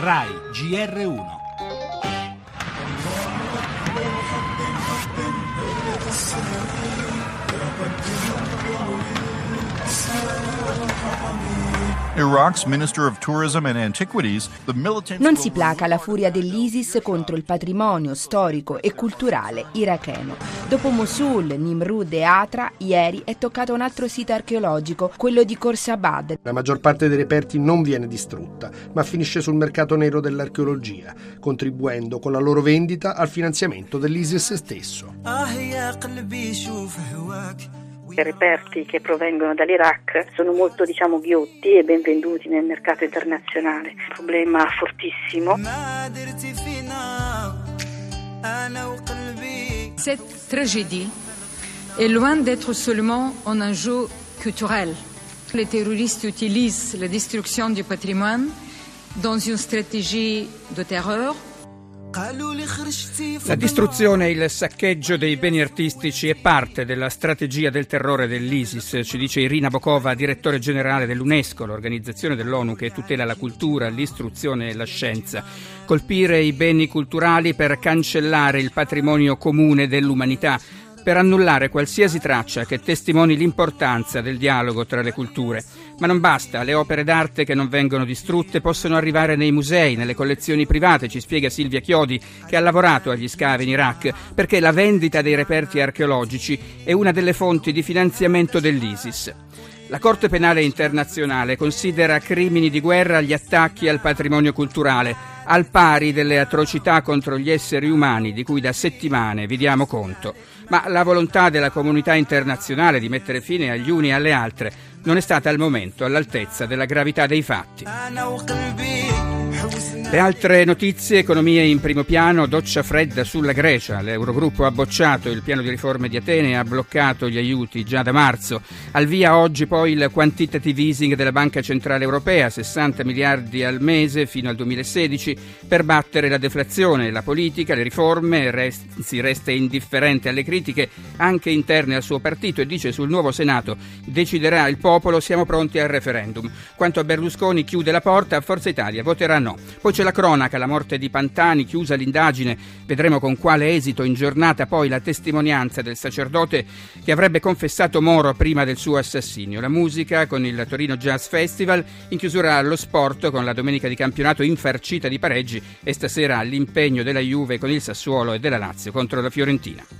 RAI GR1 Non si placa la furia dell'ISIS contro il patrimonio storico e culturale iracheno. Dopo Mosul, Nimrud e Atra, ieri è toccato un altro sito archeologico, quello di Khorsabad. La maggior parte dei reperti non viene distrutta, ma finisce sul mercato nero dell'archeologia, contribuendo con la loro vendita al finanziamento dell'ISIS stesso. I reperti che provengono dall'Iraq sono molto diciamo ghiotti e ben venduti nel mercato internazionale. Un problema fortissimo. Cette tragédie est loin d'être seulement un enjeu culturel. Les terroristes utilisent la destruction du patrimoine dans une stratégie de terreur La distruzione e il saccheggio dei beni artistici è parte della strategia del terrore dell'ISIS, ci dice Irina Bokova, direttore generale dell'UNESCO, l'organizzazione dell'ONU che tutela la cultura, l'istruzione e la scienza. Colpire i beni culturali per cancellare il patrimonio comune dell'umanità per annullare qualsiasi traccia che testimoni l'importanza del dialogo tra le culture. Ma non basta, le opere d'arte che non vengono distrutte possono arrivare nei musei, nelle collezioni private, ci spiega Silvia Chiodi, che ha lavorato agli scavi in Iraq, perché la vendita dei reperti archeologici è una delle fonti di finanziamento dell'ISIS. La Corte Penale Internazionale considera crimini di guerra gli attacchi al patrimonio culturale, al pari delle atrocità contro gli esseri umani di cui da settimane vi diamo conto. Ma la volontà della comunità internazionale di mettere fine agli uni e alle altre non è stata al momento all'altezza della gravità dei fatti. Le altre notizie, economia in primo piano, doccia fredda sulla Grecia. L'Eurogruppo ha bocciato il piano di riforme di Atene e ha bloccato gli aiuti già da marzo. Al via oggi poi il quantitative easing della Banca Centrale Europea, 60 miliardi al mese fino al 2016 per battere la deflazione. La politica, le riforme, Renzi resta indifferente alle critiche anche interne al suo partito e dice sul nuovo Senato deciderà il popolo, siamo pronti al referendum. Quanto a Berlusconi chiude la porta, a Forza Italia voterà no. Poi c'è la cronaca, la morte di Pantani, chiusa l'indagine, vedremo con quale esito in giornata poi la testimonianza del sacerdote che avrebbe confessato Moro prima del suo assassinio. La musica con il Torino Jazz Festival, in chiusura allo sport con la domenica di campionato infarcita di pareggi e stasera l'impegno della Juve con il Sassuolo e della Lazio contro la Fiorentina.